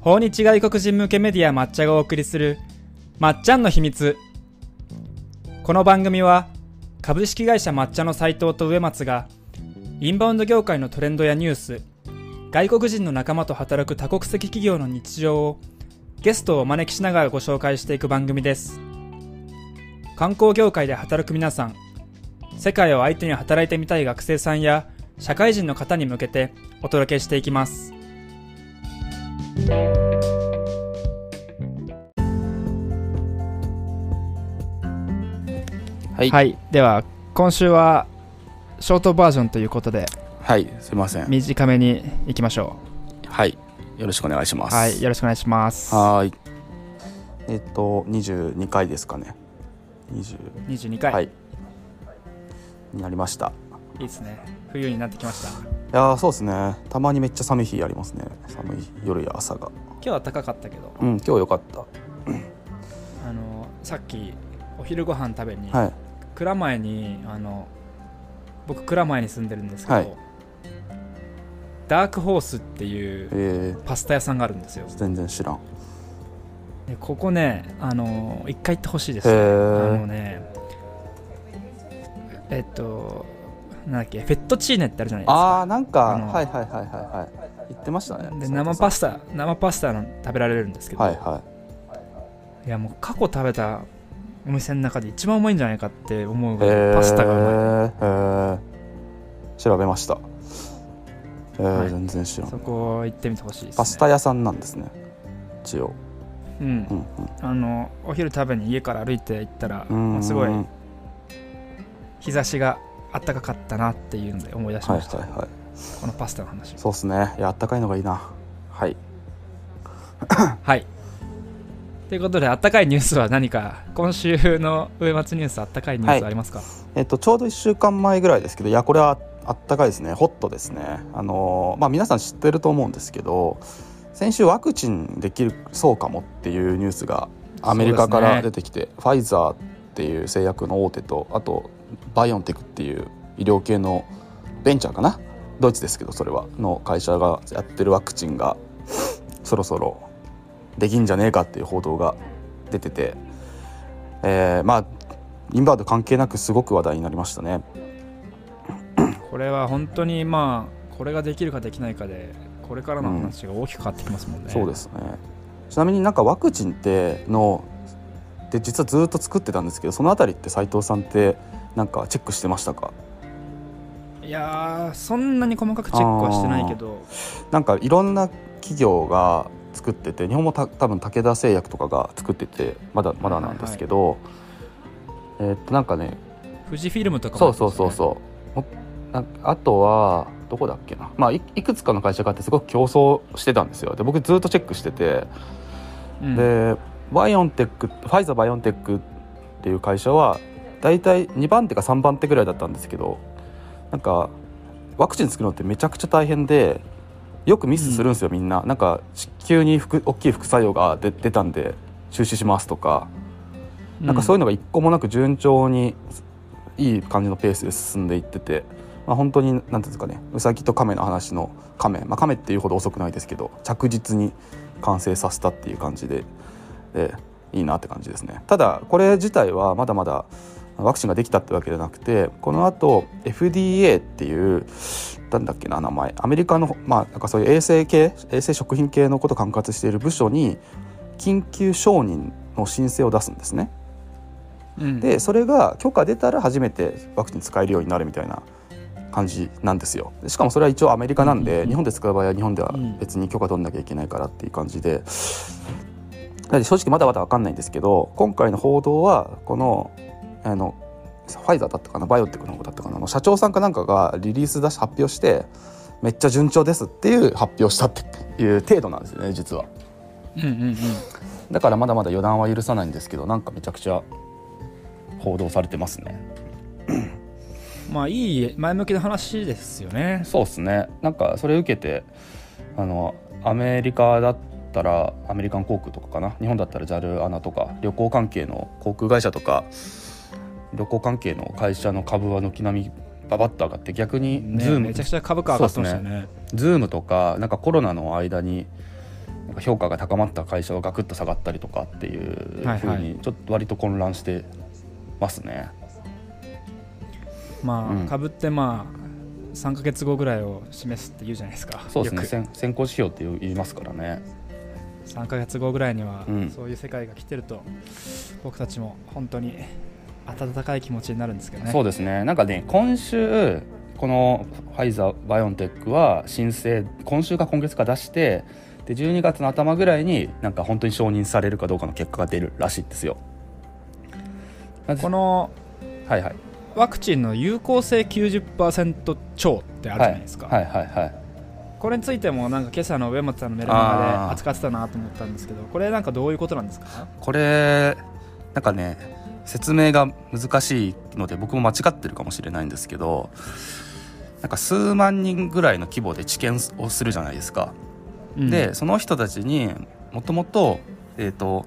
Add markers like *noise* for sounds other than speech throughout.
訪日外国人向けメディア抹茶がお送りするまっちゃんの秘密。この番組は株式会社抹茶の斉藤と植松がインバウンド業界のトレンドやニュース外国人の仲間と働く多国籍企業の日常をゲストをお招きしながらご紹介していく番組です。観光業界で働く皆さん世界を相手に働いてみたい学生さんや社会人の方に向けてお届けしていきます。はい、はいでは今週はショートバージョンということではい、すいません。短めにいきましょはい、よろしくお願いします。うはいよろしくお願いしますはーい。えっと、22回ですかね。20、22回、、はいい。になりました。いですね冬になってきましたいやー、そうですね。たまにめっちゃ寒い日ありますね。寒い夜や朝が。今日は高かったけどうん、今日よかった。あのさっきお昼ご飯食べに、はい。蔵前にあの僕蔵前に住んでるんですけど、はいダークホースっていうえー、パスタ屋さんがあるんですよ全然知らん。でここねあの一回行ってほしいですへあーのねえっとなんだっけフェットチーネってあるじゃないですかあー、なんか、はいはいはいはいはい。言ってましたね。で生パススタ生パスタの食べられるんですけど、はいはいやもう過去食べたお店の中で一番うまいんじゃないかって思うい。ぐらいパスタがうまい、えー、えー、調べました。えーはい全然知らん。そこ行ってみてほしいですねパスタ屋さんなんですね。一応。うんうんうん。あのお昼食べに家から歩いて行ったら、うんまあすごい日差しがあったかかったなっていうので思い出しはいました、はいはいこのパスタの話。そうっすね。いやあったかいのがいいな。はい。*coughs* はい。ということであったかいニュースは何か？今週の上松ニュースあったかいニュースありますか、えっとちょうど1週間前ぐらいですけどいやこれはあったかいですね。ホットですね。あのーまあ皆さん知ってると思うんですけど先週ワクチンできるそうかもっていうニュースがアメリカから出てきて、ファイザーっていう製薬の大手とあとバイオンテクっていう医療系のベンチャーかな？ドイツですけどそれはの会社がやってるワクチンが *sniffs* そろそろできんじゃねえかっていう報道が出てて、えーまあインバウンド関係なくすごく話題になりましたね。*clears throat* これは本当にまあこれができるかできないかでこれからの話が大きく変わってきますもんね、そうですね。ちなみになんかワクチンってので実はずっと作ってたんですけどそのあたりって斉藤さんってなんかチェックしてましたか？いやーそんなに細かくチェックはしてないけど。なんかいろんな企業が作ってて日本もた多分武田製薬とかが作っててまだまだなんですけど、えーっとなんかね富士フィルムとかそうそうそうう。そうあとはどこだっけな、まあ、いいくつかの会社があってすごく競争してたんですよ。で僕ずっとチェックしてて。うん。でバイオンテックファイザーバイオンテックっていう会社は大体2番手か3番手ぐらいだったんですけどなんかワクチン作るのってめちゃくちゃ大変でよくミスするんですよ、みんな。なんか急に副大きい副作用が出出たんで中止しますとか。なんかそういうのが一個もなく順調にいい感じのペースで進んでいってて、まあ、本当に何ていうんですかねウサギとカメの話のカメ、まあ、カメっていうほど遅くないですけど着実に完成させたっていう感じででいいなって感じですね。ただこれ自体はまだまだワクチンができたってわけじゃなくてこのあと FDA っていうなんだっけな名前。アメリカのまあなんかそういう衛生系衛生食品系のことを管轄している部署に緊急承認の申請を出すんですね。うんでそれが許可出たら初めてワクチン使えるようになるみたいな感じなんですよ。でしかもそれは一応アメリカなんで、日本で使う場合は日本では別に許可取んなきゃいけないからっていう感じで。正直まだまだ分かんないんですけど今回の報道はこのあのファイザーだったかなバイオテックの方だったかなあの社長さんかなんかがリリース出し発表してめっちゃ順調ですっていう発表したっていう程度なんですよね実は。うんうんうん。だからまだまだ予断は許さないんですけどなんかめちゃくちゃ報道されてますね。*clears throat* まあいい前向きな話ですよね。そうですね。なんかそれ受けてあのアメリカだったらアメリカン航空とかかな日本だったら JAL ANA とか旅行関係の航空会社とか旅行関係の会社の株は軒並みババッと上がって逆にね Zoom、めちゃくちゃ株価上がってましたよね。ズームとかなんかコロナの間に評価が高まった会社がガクッと下がったりとかっていうふうにちょっと割と混乱してますね。まあ、うん。株ってまあ3か月後ぐらいを示すって言うじゃないですか。そうですね。先先行指標って言いますからね。3か月後ぐらいには、うん。そういう世界が来てると僕たちも本当に温かい気持ちになるんですけどね。そうですね。なんかね今週このファイザーバイオンテックは申請今週か今月か出してで12月の頭ぐらいになんか本当に承認されるかどうかの結果が出るらしいんですよ。このはいはい。ワクチンの有効性90%超ってあるじゃないですか、はい。はいはいこれについてもなんか今朝の上松さんのメルマガで扱ってたなと思ったんですけどこれなんかどういうことなんですか？これなんかね説明が難しいので僕も間違ってるかもしれないんですけどなんか数万人ぐらいの規模で治験をするじゃないですか。でその人たちにもともと,、えー、と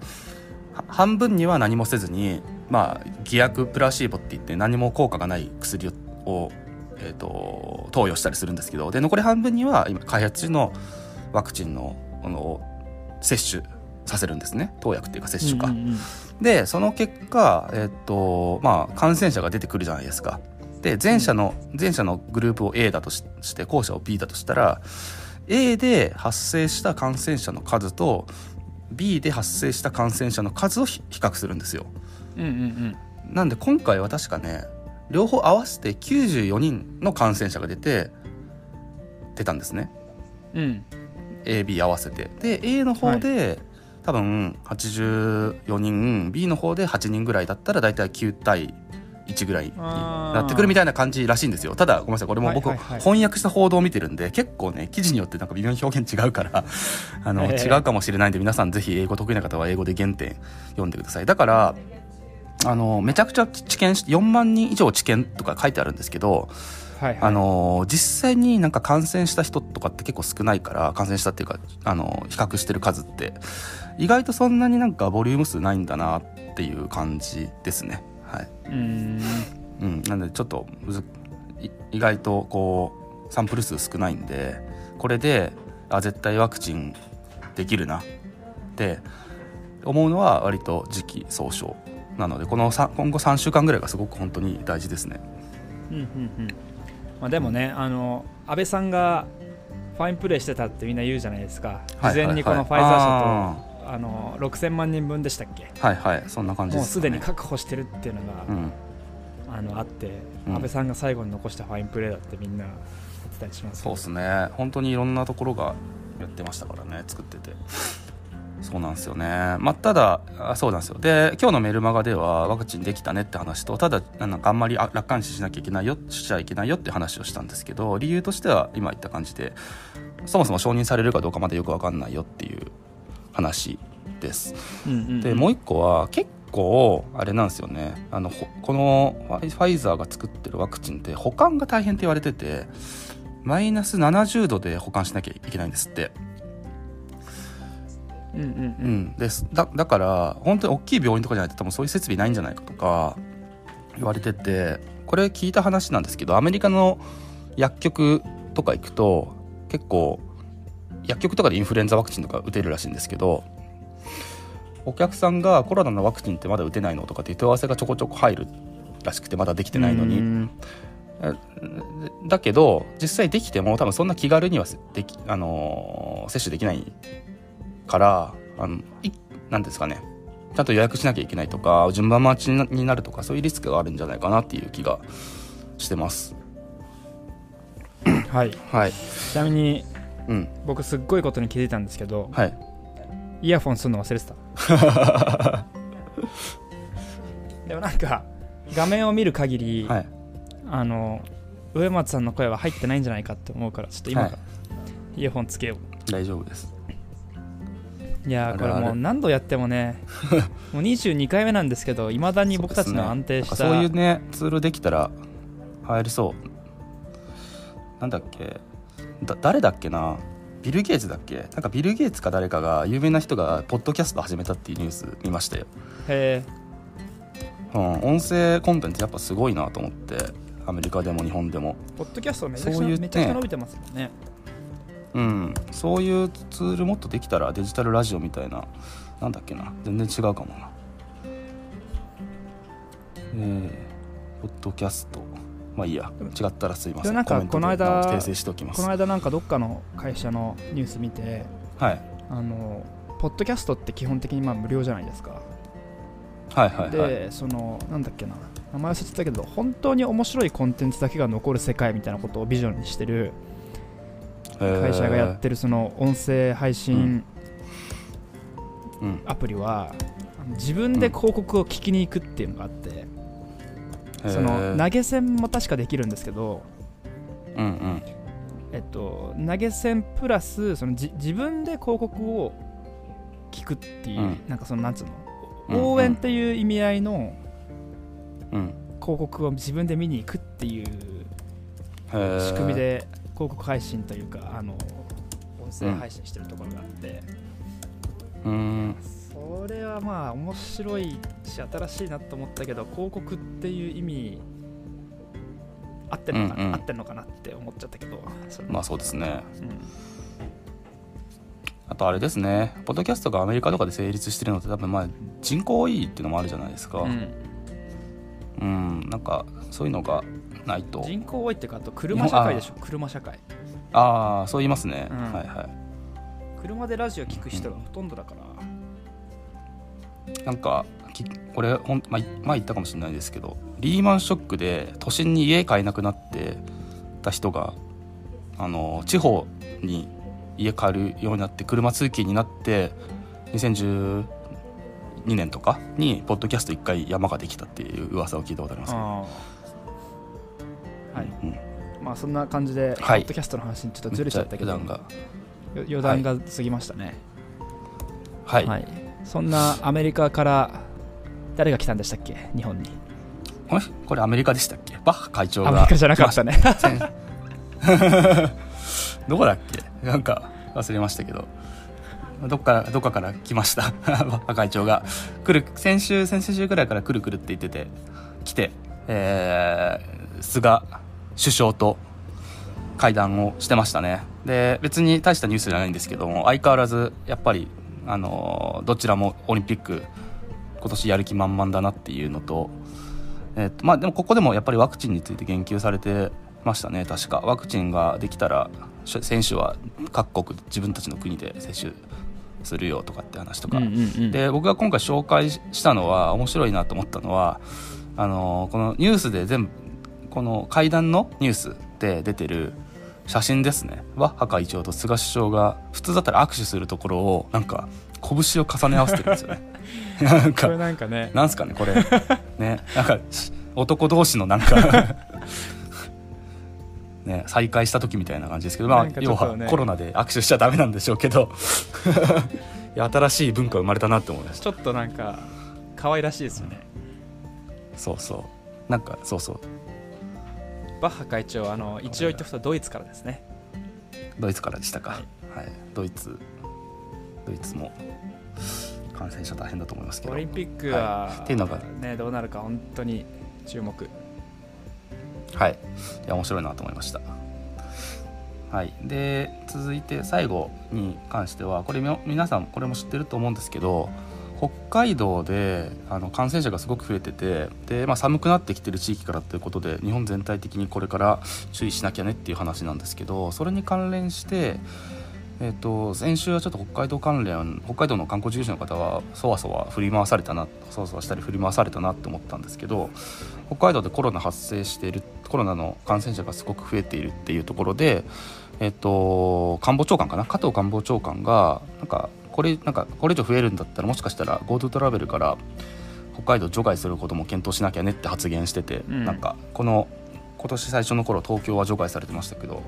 は半分には何もせずに、まあ、偽薬プラシーボって言って何も効果がない薬を、えー、と投与したりするんですけどで残り半分には今開発中のワクチンのあの接種させるんですね投薬っていうか接種か。うんうんうんでその結果、えっとまあ、感染者が出てくるじゃないですか。で前者の前者のグループを A だとしして後者を B だとしたら A で発生した感染者の数と B で発生した感染者の数をひ比較するんですよ。うんうんなんで今回は確かね両方合わせて94人の感染者が出て出たんですね。うんうん AB 合わせてで A の方で、多分84人 B の方で8人ぐらいだったら大体9対1ぐらいになってくるみたいな感じらしいんですよ。ただごめんなさい。これも僕、翻訳した報道を見てるんで結構ね記事によってなんか微妙に表現違うからあの、ええ違うかもしれないんで皆さんぜひ英語得意な方は英語で原点読んでください。だからあのめちゃくちゃ知見し4万人以上知見とか書いてあるんですけどはいはい。あの実際になんか感染した人とかって結構少ないから感染したっていうかあの比較してる数って意外とそんなになんかボリューム数ないんだなっていう感じですね。はい、うーん。うん、なんでちょっと意外とこうサンプル数少ないんでこれであ絶対ワクチンできるなって思うのは割と時期尚早なのでこのさ今後3週間ぐらいがすごく本当に大事ですね。うんうんうん。まあ、でもねあの安倍さんがファインプレーしてたってみんな言うじゃないですか。事前にこのファイザー社とあの6000万人分でしたっけ？はいはい。そんな感じもうですでに確保してるっていうのが、うん。あのあって、うん。安倍さんが最後に残したファインプレーだってみんなしますそうですね。本当にいろんなところがやってましたからね作っててそうなんですよね。まあただあそうなんですよ。で今日のメルマガではワクチンできたねって話とただなんかあんまりあ楽観視しなきゃいけないよしちゃいけないよって話をしたんですけど理由としては今言った感じでそもそも承認されるかどうかまだよく分かんないよっていう話です。うんうんうん。でもう一個は結構あれなんですよね。あのほこのファイファイザーが作ってるワクチンって保管が大変って言われててマイナス70度で保管しなきゃいけないんですって、うんうんううん。ん、です。だだから本当に大きい病院とかじゃないと多分そういう設備ないんじゃないかとか言われててこれ聞いた話なんですけどアメリカの薬局とか行くと結構薬局とかでインフルエンザワクチンとか打てるらしいんですけどお客さんがコロナのワクチンってまだ打てないのとかって問い合わせがちょこちょこ入るらしくてまだできてないのに。だけど実際できても多分そんな気軽にはせでき、あのー接種できないからあのいなんですかね。ちゃんと予約しなきゃいけないとか順番待ちになるとかそういうリスクがあるんじゃないかなっていう気がしてます。はい。はい。ちなみにうん。僕すっごいことに気づいたんですけどはい。イヤフォンするの忘れてた。*laughs* でもなんか画面を見る限り、はい。あの上松さんの声は入ってないんじゃないかって思うからちょっと今からイヤホンつけよ大丈夫です。ういやーこれもう何度やってもね *laughs* もう22回目なんですけどいまだに僕たちの安定したそうねいうねツールできたら入りそう。なんだっけ。だ誰だっけな。ビル・ゲイツだっけ。なんかビル・ゲイツか誰かが有名な人がポッドキャスト始めたっていうニュース見ましたよ、へうん、音声コンテンツやっぱすごいなと思って。アメリカでも日本でも。ーポッドキャストめちゃくちゃね。めちゃくちゃ伸びてますもんねうん。そういうツールもっとできたらデジタルラジオみたいななんだっけな。全然違うかもな。えー、ポッドキャスト。まあいいや。違ったらすいません。でなんかこの間訂正しておきます。この間なんかどっかの会社のニュース見てはい。あのポッドキャストって基本的にまあ無料じゃないですか、はいはいはい。でそのなんだっけな。名前忘れてたけど本当に面白いコンテンツだけが残る世界みたいなことをビジョンにしてる会社がやってるその音声配信うん。アプリは自分で広告を聞きに行くっていうのがあって、その投げ銭も確かできるんですけど、えっと、投げ銭プラスそのじ自分で広告を聞くっていう、うん。なんかそのなんつうの応援っていう意味合いのうん。広告を自分で見に行くっていう仕組みで広告配信というかあの音声配信してるところがあって、うーん。それはまあ面白いし新しいなと思ったけど広告っていう意味合ってんのかな、うんうん。合ってんのかなって思っちゃったけど。まあそうですね。うん。あとあれですね。ポッドキャストがアメリカとかで成立してるのって多分まあ人口多いっていうのもあるじゃないですか。うん。うん。なんかそういうのがないと。人口多いっていうかあと車社会でしょ。車社会。ああそう言いますね、うん。はいはい。車でラジオ聞く人がほとんどだから、なんかきこれほん、ま前言ったかもしれないですけどリーマンショックで都心に家買えなくなってた人があの地方に家買えるようになって車通勤になって2012年とかにポッドキャスト1回山ができたっていう噂を聞いたことありますけど、はい。うん、まあそんな感じで、はい。ポッドキャストの話にちょっとずれちゃったけど。めっちゃよ余談が過ぎましたね、はい、はい、そんなアメリカから誰が来たんでしたっけ？日本に。これアメリカでしたっけ？バッハ会長が。アメリカじゃなかったね。先 *laughs* どこだっけ？なんか忘れましたけど。どっかどっかから来ました。*laughs* バッハ会長が。来る先週先々週ぐらいから来る来るって言ってて。来て、えー菅首相と会談をしてましたね。で別に大したニュースじゃないんですけども相変わらずやっぱりあのどちらもオリンピック今年やる気満々だなっていうのとえっとまあ、でもここでもやっぱりワクチンについて言及されてましたね確か。ワクチンができたらし選手は各国自分たちの国で接種するよとかって話とか、うんうんうん。で僕が今回紹介したのは面白いなと思ったのはあのこのニュースで全部この会談のニュースで出てる写真ですね。バッハ会長と菅首相が普通だったら握手するところをなんか拳を重ね合わせてるんですよね。*laughs* なんかこれなんかね。なんすかねこれ。ね。なんかし男同士のなんかね再会した時みたいな感じですけど、まあ要はコロナで握手しちゃダメなんでしょうけど。*laughs* いや新しい文化生まれたなって思いました。ちょっとなんか可愛らしいですよね。そうそう。なんかそうそうバッハ会長あの一応言っておくとドイツからですね。ドイツからでしたか、ははい。ドイツドイツも感染者大変だと思いますけど。オリンピックは、い。っていうのがねどうなるか本当に注目。はい、いや面白いなと思いました。はい、で続いて最後に関してはこれみ皆さんこれも知ってると思うんですけど北海道であの感染者がすごく増えててで、まあ、寒くなってきてる地域からということで日本全体的にこれから注意しなきゃねっていう話なんですけどそれに関連して、えっと先週はちょっと北海道関連北海道の観光事業者の方はそわそわ振り回されたなそわそわしたり振り回されたなって思ったんですけど北海道でコロナ発生しているコロナの感染者がすごく増えているっていうところで、えっと、官房長官かな加藤官房長官がなんかこれなんかこれ以上増えるんだったらもしかしたら GoTo トラベルから北海道除外することも検討しなきゃねって発言してて、うん。なんかこの今年最初の頃東京は除外されてましたけど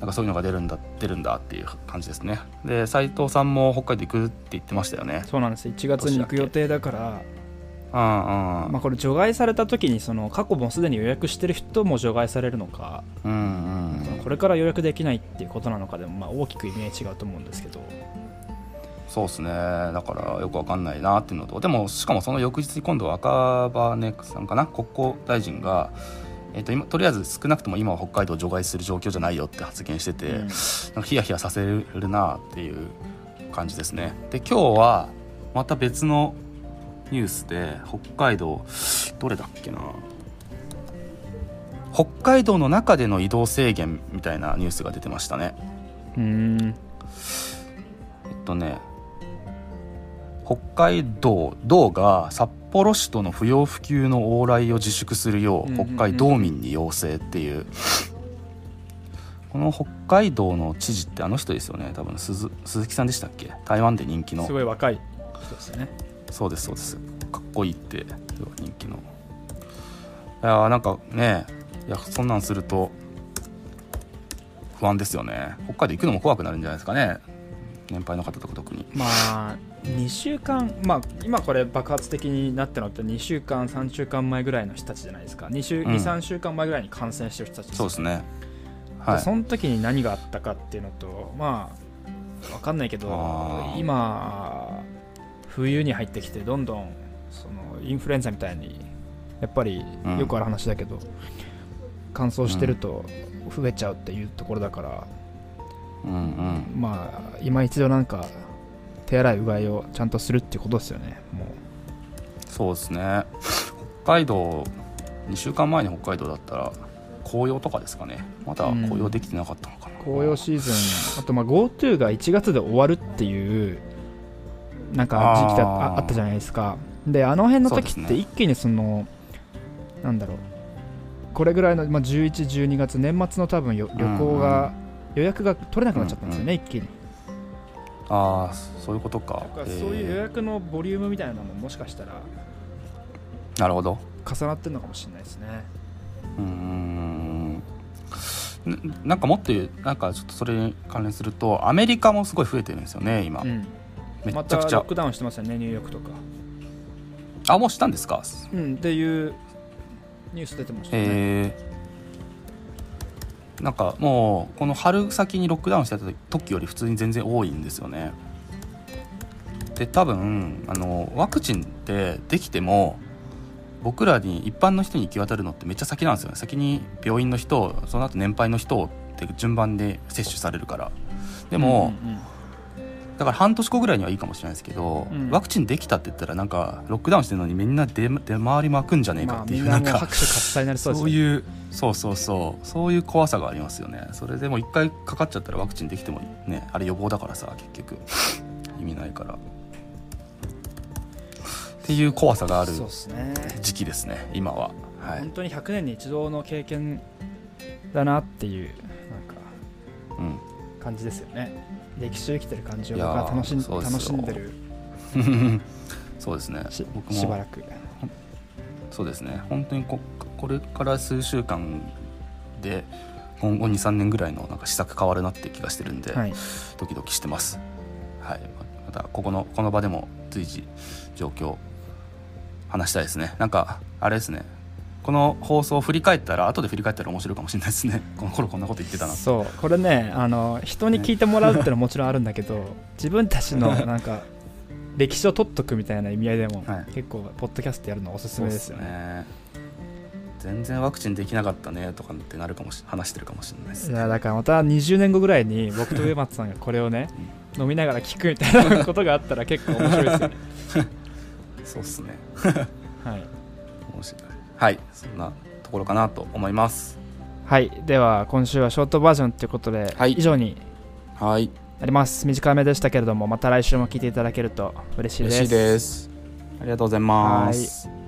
なんかそういうのが出るんだ出るんだっていう感じですね。で斉藤さんも北海道行くって言ってましたよね。そうなんです1月に行く予定だからまあこれ除外された時にその過去もすでに予約してる人も除外されるのか、うんうん。これから予約できないっていうことなのかでもまあ大きく意味合い違うと思うんですけどそうですね。だからよくわかんないなっていうのとでもしかもその翌日に今度は赤羽さんかな国交大臣が、えー、と今とりあえず少なくとも今は北海道を除外する状況じゃないよって発言してて、うん。なんかヒヤヒヤさせるなっていう感じですね。で今日はまた別のニュースで北海道どれだっけな。北海道の中での移動制限みたいなニュースが出てましたね。うん。えっとね北海道道が札幌市との不要不急の往来を自粛するよう北海道民に要請っていう。この北海道の知事ってあの人ですよね。多分鈴鈴木さんでしたっけ？台湾で人気の。すごい若い。人ですよね。そうですそうです。かっこいいって人気の。いやーなんかねいやそんなんすると不安ですよね。北海道行くのも怖くなるんじゃないですかね。年配の方とか特に。まあ2週間まあ今これ爆発的になったのって2週間3週間前ぐらいの人たちじゃないですか。2週、うん。23週間前ぐらいに感染してる人たちそうですね。はい。でその時に何があったかっていうのとまあ分かんないけど今冬に入ってきてどんどんそのインフルエンザみたいにやっぱりうん。よくある話だけど、乾燥してると増えちゃうっていうところだから、うんうん。まあ今一度なんか手洗いうがいをちゃんとするっていうことですよね。もう。そうですね。北海道2週間前に北海道だったら紅葉とかですかね。まだ紅葉できてなかったのかな、紅葉シーズンあとまあ GoTo が1月で終わるっていうなんか時期だあったじゃないですか。であの辺の時って一気にそのなんだろう。これぐらいの、まあ、1112月年末の多分よ旅行が、予約が取れなくなっちゃったんですよね、一気にああそういうことか。そういう予え約のボリュームみたいなのももしかしたらーなるほど。重なってるのかもしれないですね。うーん。ななんかもっと言うなんかちょっとそれに関連するとアメリカもすごい増えてるんですよね今、うん。めちゃくちゃ。ックダウンしてますよねニューヨークとか。あもうしたんですか？うんっていうニュース出てましたね、えーなんかもうこの春先にロックダウンしてた時より普通に全然多いんですよね。で多分あのワクチンってできても僕らに一般の人に行き渡るのってめっちゃ先なんですよね。先に病院の人その後年配の人って順番で接種されるから。でも、うんうん。だから半年後ぐらいにはいいかもしれないですけど、うん。ワクチンできたって言ったらなんかロックダウンしてるのにみんな出出回りまくんじゃねえかまあっていう、みんなもうなんか拍手喝采になりそうそういうそうそうそう。そういう怖さがありますよね。それでも一回かかっちゃったらワクチンできてもねあれ予防だからさ結局。意味ないから。っていう怖さがあるそうですね。時期ですね今は。はい。本当に100年に一度の経験だなっていうなんかうん。感じですよね歴史を生きてる感じを僕は楽しん楽しんでる。*laughs* そうですね。し僕も。しばらく。そうですね。本当にここれから数週間で今後23年ぐらいのなんか施策変わるなって気がしてるんで、はい。ドキドキしてます。はい。またここのこの場でも随時状況話したいですね。なんかあれですねこの放送を振り返ったら後で振り返ったら面白いかもしれないですね。*laughs* この頃こんなこと言ってたなそう。これねあの人に聞いてもらうってのはもちろんあるんだけど自分たちの *laughs* なんか歴史を取っとくみたいな意味合いでも、はい。結構ポッドキャストやるのおすすめですよね。ね。全然ワクチンできなかったねとかってなるかもし話してるかもしれないですね。いやだからまた20年後ぐらいに *laughs* 僕と上松さんがこれをね飲みながら聞くみたいなことがあったら結構面白いですよねそうっすねはい、面白いはいそんなところかなと思います。はい、では今週はショートバージョンということで、はい。以上にはい。なります。短めでしたけれどもまた来週も聞いていただけると嬉しいです。嬉しいです。ありがとうございます